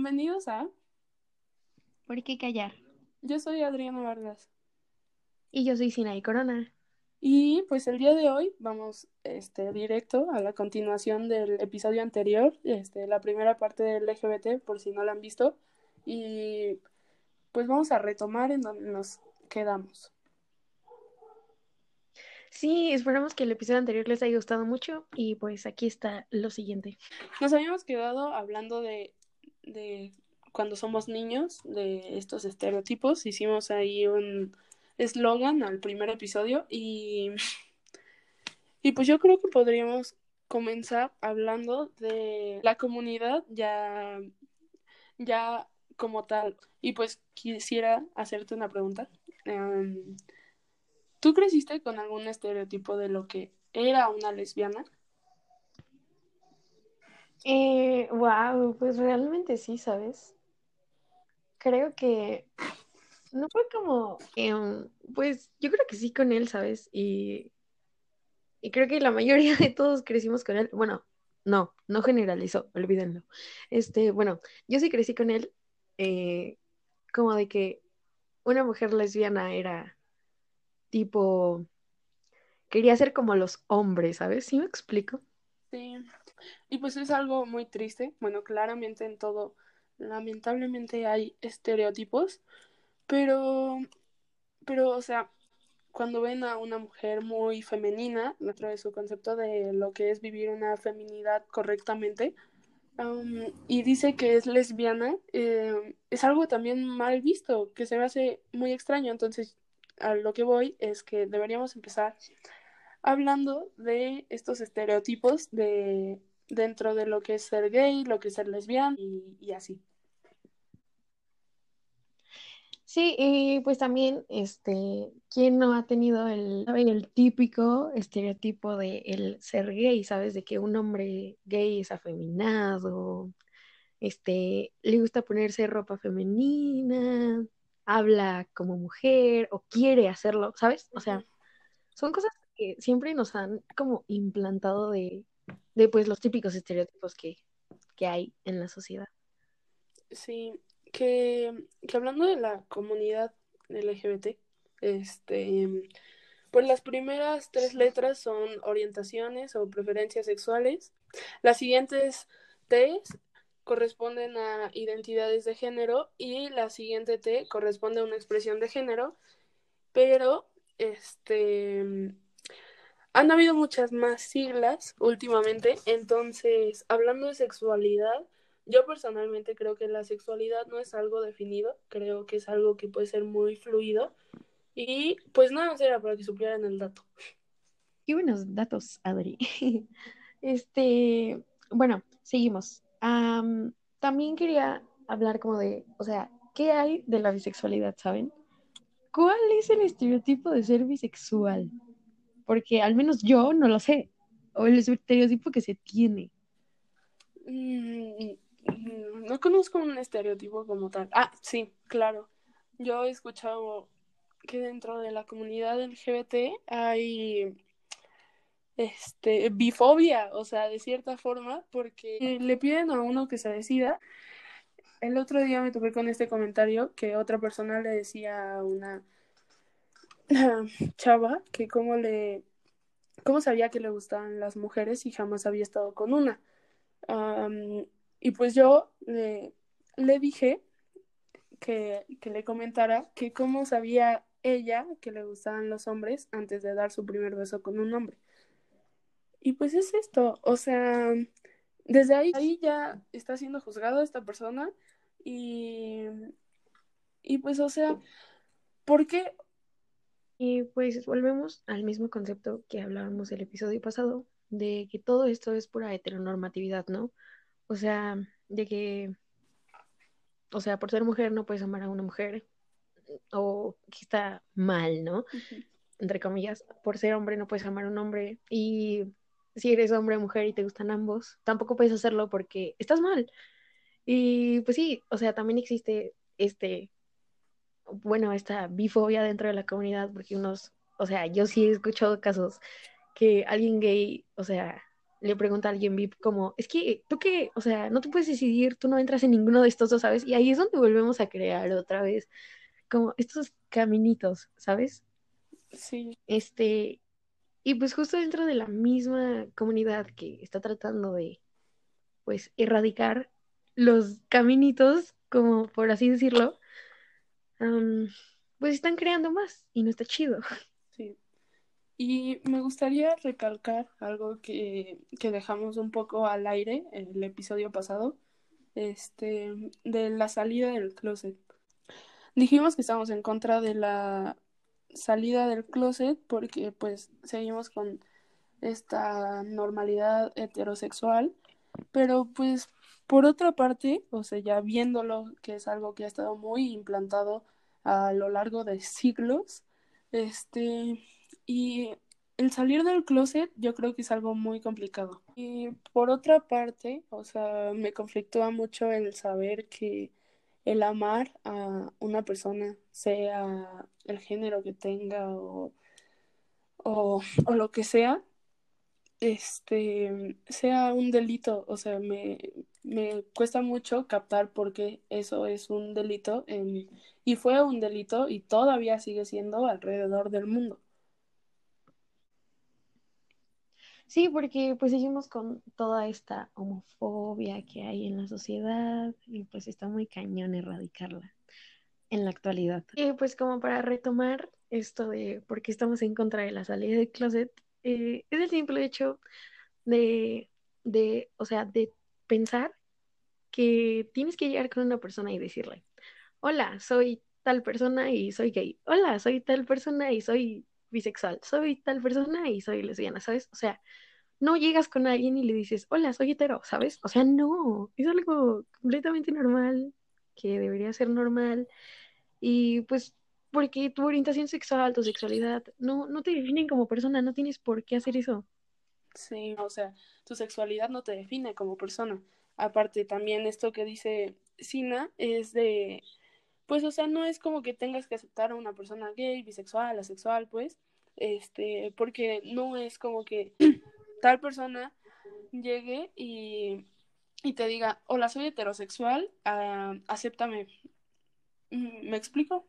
Bienvenidos a ¿Por qué callar? Yo soy Adriana Vargas. Y yo soy Sinaí Corona. Y pues el día de hoy vamos este, directo a la continuación del episodio anterior, este, la primera parte del LGBT, por si no la han visto. Y pues vamos a retomar en donde nos quedamos. Sí, esperamos que el episodio anterior les haya gustado mucho y pues aquí está lo siguiente. Nos habíamos quedado hablando de, de cuando somos niños, de estos estereotipos. Hicimos ahí un eslogan al primer episodio y, y pues yo creo que podríamos comenzar hablando de la comunidad ya, ya como tal. Y pues quisiera hacerte una pregunta. Em, ¿Tú creciste con algún estereotipo de lo que era una lesbiana? Eh, wow, pues realmente sí, ¿sabes? Creo que no fue como, pues yo creo que sí con él, ¿sabes? Y, y creo que la mayoría de todos crecimos con él. Bueno, no, no generalizó, olvídenlo. Este, bueno, yo sí crecí con él, eh, como de que una mujer lesbiana era tipo, quería ser como los hombres, ¿sabes? ¿Sí me explico? Y pues es algo muy triste. Bueno, claramente en todo, lamentablemente hay estereotipos, pero, pero, o sea, cuando ven a una mujer muy femenina, dentro de su concepto de lo que es vivir una feminidad correctamente, y dice que es lesbiana, eh, es algo también mal visto, que se me hace muy extraño. Entonces, a lo que voy es que deberíamos empezar hablando de estos estereotipos de dentro de lo que es ser gay, lo que es ser lesbiana y, así. Sí, y pues también, este, ¿quién no ha tenido el, el típico estereotipo de el ser gay, sabes? De que un hombre gay es afeminado, este, le gusta ponerse ropa femenina, habla como mujer o quiere hacerlo, ¿sabes? O sea, son cosas que siempre nos han como implantado de, de pues los típicos estereotipos que, que hay en la sociedad. Sí, que, que hablando de la comunidad LGBT, este, pues las primeras tres letras son orientaciones o preferencias sexuales. Las siguientes T corresponden a identidades de género y la siguiente T corresponde a una expresión de género, pero este han habido muchas más siglas últimamente, entonces hablando de sexualidad, yo personalmente creo que la sexualidad no es algo definido, creo que es algo que puede ser muy fluido y pues nada más era para que supieran el dato. Qué buenos datos, Adri. Este, bueno, seguimos también quería hablar como de, o sea, ¿qué hay de la bisexualidad, saben? ¿Cuál es el estereotipo de ser bisexual? Porque al menos yo no lo sé. O el estereotipo que se tiene. Mm, no conozco un estereotipo como tal. Ah, sí, claro. Yo he escuchado que dentro de la comunidad LGBT hay este, bifobia, o sea, de cierta forma, porque le piden a uno que se decida. El otro día me topé con este comentario que otra persona le decía a una chava que cómo le cómo sabía que le gustaban las mujeres y jamás había estado con una. y pues yo le, le dije que, que, le comentara que cómo sabía ella que le gustaban los hombres antes de dar su primer beso con un hombre. Y pues es esto, o sea, desde ahí, ahí ya está siendo juzgado esta persona y, y pues, o sea, ¿por qué? Y pues volvemos al mismo concepto que hablábamos el episodio pasado, de que todo esto es pura heteronormatividad, ¿no? O sea, de que, o sea, por ser mujer no puedes amar a una mujer, o que está mal, ¿no? Entre comillas, por ser hombre no puedes amar a un hombre, y si eres hombre o mujer y te gustan ambos, tampoco puedes hacerlo porque estás mal. Y pues sí, o sea, también existe este, bueno, esta bifobia dentro de la comunidad, porque unos, o sea, yo sí he escuchado casos que alguien gay, o sea, le pregunta a alguien VIP como, es que tú qué, o sea, no te puedes decidir, tú no entras en ninguno de estos dos, ¿sabes? Y ahí es donde volvemos a crear otra vez como estos caminitos, ¿sabes? Sí. Este, y pues justo dentro de la misma comunidad que está tratando de, pues, erradicar los caminitos, como por así decirlo, pues están creando más y no está chido. Sí. Y me gustaría recalcar algo que, que dejamos un poco al aire en el episodio pasado, este, de la salida del closet. Dijimos que estamos en contra de la salida del closet porque pues seguimos con esta normalidad heterosexual, pero pues por otra parte, o sea, ya viéndolo, que es algo que ha estado muy implantado a lo largo de siglos, este, y el salir del closet yo creo que es algo muy complicado. Y por otra parte, o sea, me conflictúa mucho el saber que el amar a una persona, sea el género que tenga o, o, lo que sea, este, sea un delito. O sea, me, me cuesta mucho captar por qué eso es un delito en, y fue un delito y todavía sigue siendo alrededor del mundo. Sí, porque pues seguimos con toda esta homofobia que hay en la sociedad y pues está muy cañón erradicarla en la actualidad. Y pues como para retomar esto de por qué estamos en contra de la salida del closet, eh, es el simple hecho de, de, o sea, de pensar que tienes que llegar con una persona y decirle, hola, soy tal persona y soy gay, hola, soy tal persona y soy bisexual, soy tal persona y soy lesbiana, ¿sabes? O sea, no llegas con alguien y le dices, hola, soy hetero, ¿sabes? O sea, no, es algo completamente normal, que debería ser normal. Y pues, porque tu orientación sexual, tu sexualidad, no, no te definen como persona, no tienes por qué hacer eso. Sí, o sea, tu sexualidad no te define como persona. Aparte, también esto que dice Sina es de pues, o sea, no es como que tengas que aceptar a una persona gay, bisexual, asexual, pues, este, porque no es como que tal persona llegue y, y te diga, hola, soy heterosexual, uh, acéptame. Mm, ¿Me explico?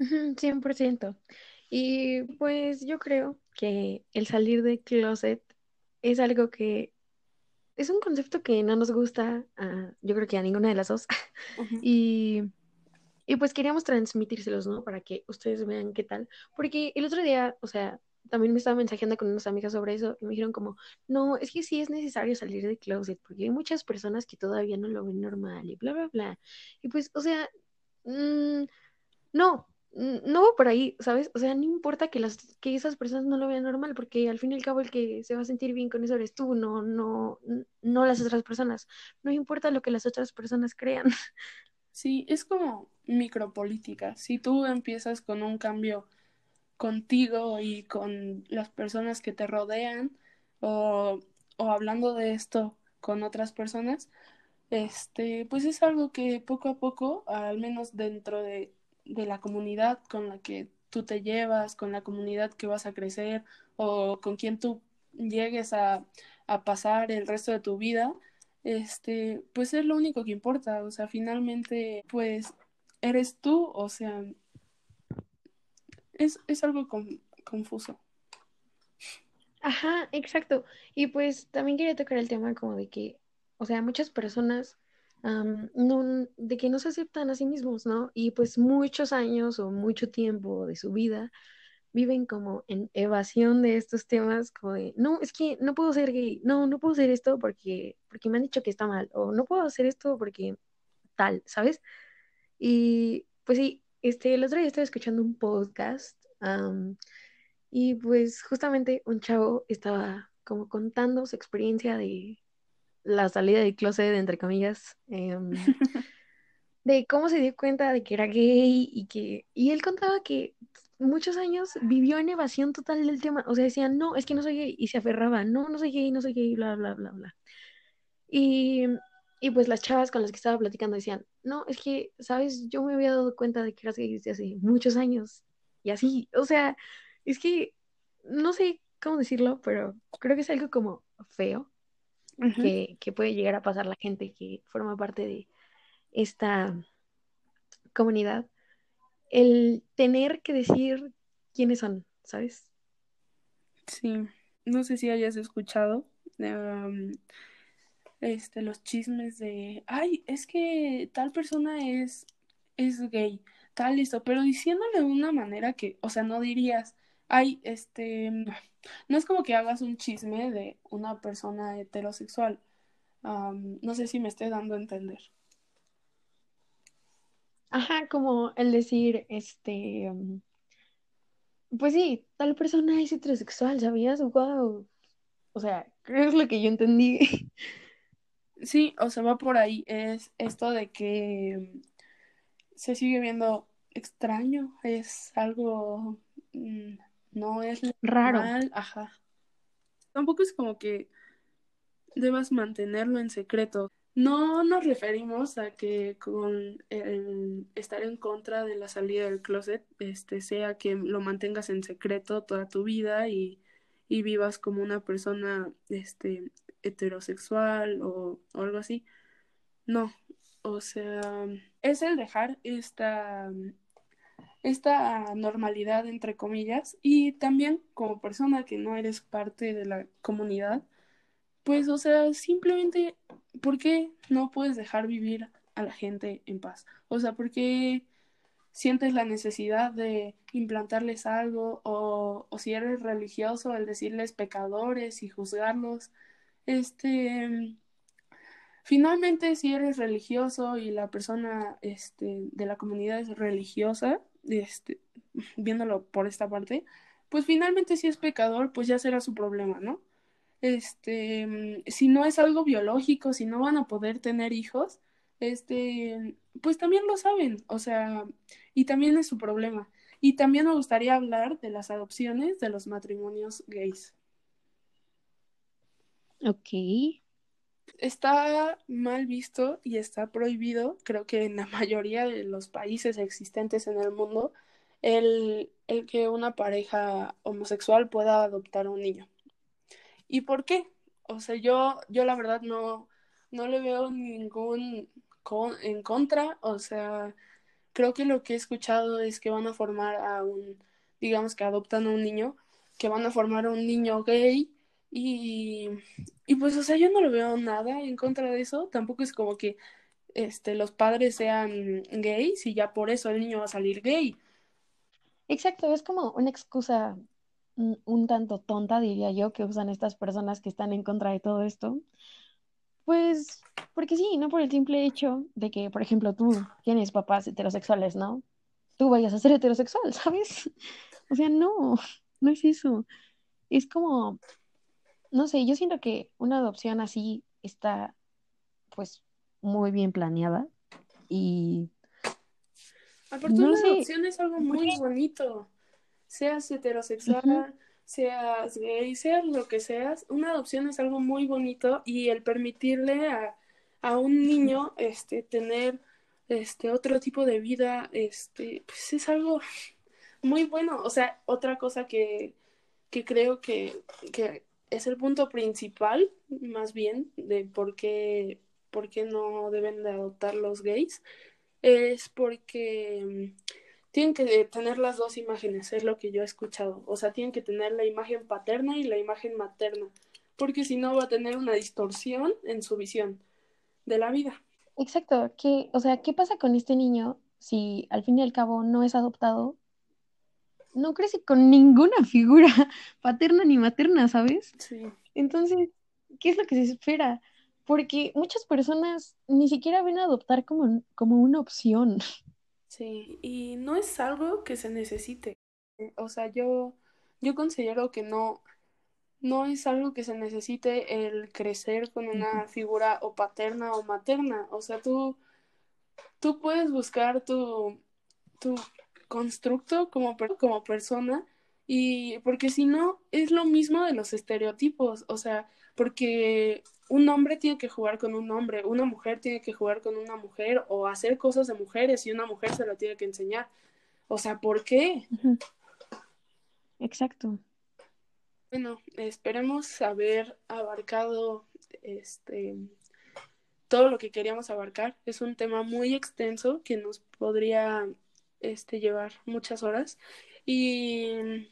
100%. Y pues yo creo que el salir de closet es algo que es un concepto que no nos gusta, yo creo que a ninguna de las dos. y, y pues queríamos transmitírselos, ¿no? Para que ustedes vean qué tal. Porque el otro día, o sea, también me estaba mensajeando con unas amigas sobre eso y me dijeron como, no, es que sí es necesario salir del closet porque hay muchas personas que todavía no lo ven normal y bla, bla, bla. Y pues, o sea, mmm, no, no por ahí, ¿sabes? O sea, no importa que, las, que esas personas no lo vean normal, porque al fin y al cabo el que se va a sentir bien con eso eres tú, no, no, no las otras personas. No importa lo que las otras personas crean. Sí, es como micropolítica. Si tú empiezas con un cambio contigo y con las personas que te rodean, o, o hablando de esto con otras personas, este, pues es algo que poco a poco, al menos dentro de de la comunidad con la que tú te llevas, con la comunidad que vas a crecer o con quien tú llegues a, a pasar el resto de tu vida, este, pues es lo único que importa, o sea, finalmente, pues eres tú, o sea, es, es algo confuso. Ajá, exacto. Y pues también quería tocar el tema como de que, o sea, muchas personas de que no se aceptan a sí mismos, ¿no? Y pues muchos años o mucho tiempo de su vida viven como en evasión de estos temas, como de, no, es que no puedo ser gay, no, no puedo hacer esto porque, porque me han dicho que está mal, o no puedo hacer esto porque tal, ¿sabes? Y pues sí, este, el otro día estaba escuchando un podcast y pues justamente un chavo estaba como contando su experiencia de la salida del closet, entre comillas, em, de cómo se dio cuenta de que era gay y que, y él contaba que muchos años vivió en evasión total del tema, o sea, decía, no, es que no soy gay, y se aferraba, no, no soy gay, no soy gay, bla, bla, bla, bla. Y, y pues las chavas con las que estaba platicando decían, no, es que, sabes, yo me había dado cuenta de que eras gay desde hace muchos años, y así, o sea, es que, no sé, cómo decirlo, pero creo que es algo como feo que, que puede llegar a pasar la gente que forma parte de esta comunidad, el tener que decir quiénes son, ¿sabes? Sí, no sé si hayas escuchado um, este, los chismes de, ay, es que tal persona es, es gay, tal listo, pero diciéndole de una manera que, o sea, no dirías, ay, este, no es como que hagas un chisme de una persona heterosexual. Um, no sé si me estoy dando a entender. Ajá, como el decir, este, um, pues sí, tal persona es heterosexual, ¿sabías? Wow. O sea, creo es lo que yo entendí. Sí, o sea, va por ahí. Es esto de que se sigue viendo extraño, es algo, mm, no es raro. Ajá. Tampoco es como que debas mantenerlo en secreto. No nos referimos a que con el estar en contra de la salida del closet, este, sea que lo mantengas en secreto toda tu vida y, y vivas como una persona este, heterosexual o, o algo así. No, o sea, es el dejar esta, esta normalidad, entre comillas, y también como persona que no eres parte de la comunidad, pues, o sea, simplemente, ¿por qué no puedes dejar vivir a la gente en paz? O sea, ¿por qué sientes la necesidad de implantarles algo o, o si eres religioso, el decirles pecadores y juzgarlos? Este, finalmente, si eres religioso y la persona este, de la comunidad es religiosa, este, viéndolo por esta parte, pues finalmente si es pecador, pues ya será su problema, ¿no? este, si no es algo biológico, si no van a poder tener hijos, este, pues también lo saben, o sea, y también es su problema. Y también me gustaría hablar de las adopciones de los matrimonios gays. Ok. Está mal visto y está prohibido, creo que en la mayoría de los países existentes en el mundo, el, que una pareja homosexual pueda adoptar a un niño. ¿Y por qué? O sea, yo, yo la verdad no, no le veo ningún en contra. O sea, creo que lo que he escuchado es que van a formar a un, digamos que adoptan a un niño, que van a formar a un niño gay. Y, y pues, o sea, yo no le veo nada en contra de eso. Tampoco es como que este, los padres sean gays y ya por eso el niño va a salir gay. Exacto, es como una excusa un tanto tonta, diría yo, que usan estas personas que están en contra de todo esto. Pues, porque sí, no por el simple hecho de que, por ejemplo, tú tienes papás heterosexuales, ¿no? Tú vayas a ser heterosexual, ¿sabes? O sea, no, no es eso. Es como, no sé, yo siento que una adopción así está, pues, muy bien planeada y... Aparte, una adopción es algo muy bonito seas heterosexual, seas gay, seas lo que seas, una adopción es algo muy bonito y el permitirle a, a un niño este, tener este, otro tipo de vida, este, pues es algo muy bueno. O sea, otra cosa que, que creo que, que es el punto principal, más bien, de por qué, por qué no deben de adoptar los gays, es porque tienen que tener las dos imágenes, es lo que yo he escuchado. O sea, tienen que tener la imagen paterna y la imagen materna, porque si no va a tener una distorsión en su visión de la vida. Exacto, ¿Qué, o sea, ¿qué pasa con este niño si al fin y al cabo no es adoptado? No crece con ninguna figura paterna ni materna, ¿sabes? Sí. Entonces, ¿qué es lo que se espera? Porque muchas personas ni siquiera ven a adoptar como, como una opción. Sí, y no es algo que se necesite. O sea, yo, yo considero que no, no es algo que se necesite el crecer con una figura o paterna o materna. O sea, tú, tú puedes buscar tu, tu constructo como, como persona y porque si no, es lo mismo de los estereotipos. O sea, porque un hombre tiene que jugar con un hombre, una mujer tiene que jugar con una mujer o hacer cosas de mujeres y una mujer se lo tiene que enseñar. O sea, ¿por qué? Exacto. Bueno, esperemos haber abarcado este todo lo que queríamos abarcar. Es un tema muy extenso que nos podría este, llevar muchas horas. Y,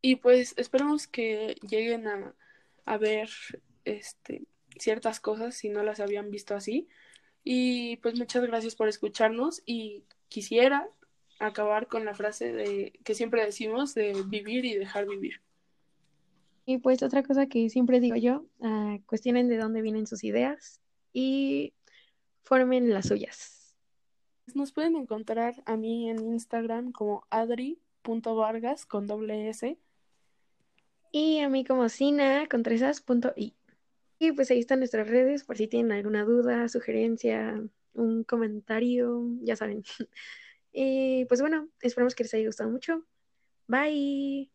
y pues esperamos que lleguen a, a ver este, ciertas cosas si no las habían visto así. Y pues muchas gracias por escucharnos y quisiera acabar con la frase de que siempre decimos de vivir y dejar vivir. Y pues otra cosa que siempre digo yo, uh, cuestionen de dónde vienen sus ideas y formen las suyas. Nos pueden encontrar a mí en Instagram como adri.vargas con doble S. Y a mí como sina con tres as.i. Y pues ahí están nuestras redes por si tienen alguna duda, sugerencia, un comentario, ya saben. y pues bueno, esperamos que les haya gustado mucho. Bye.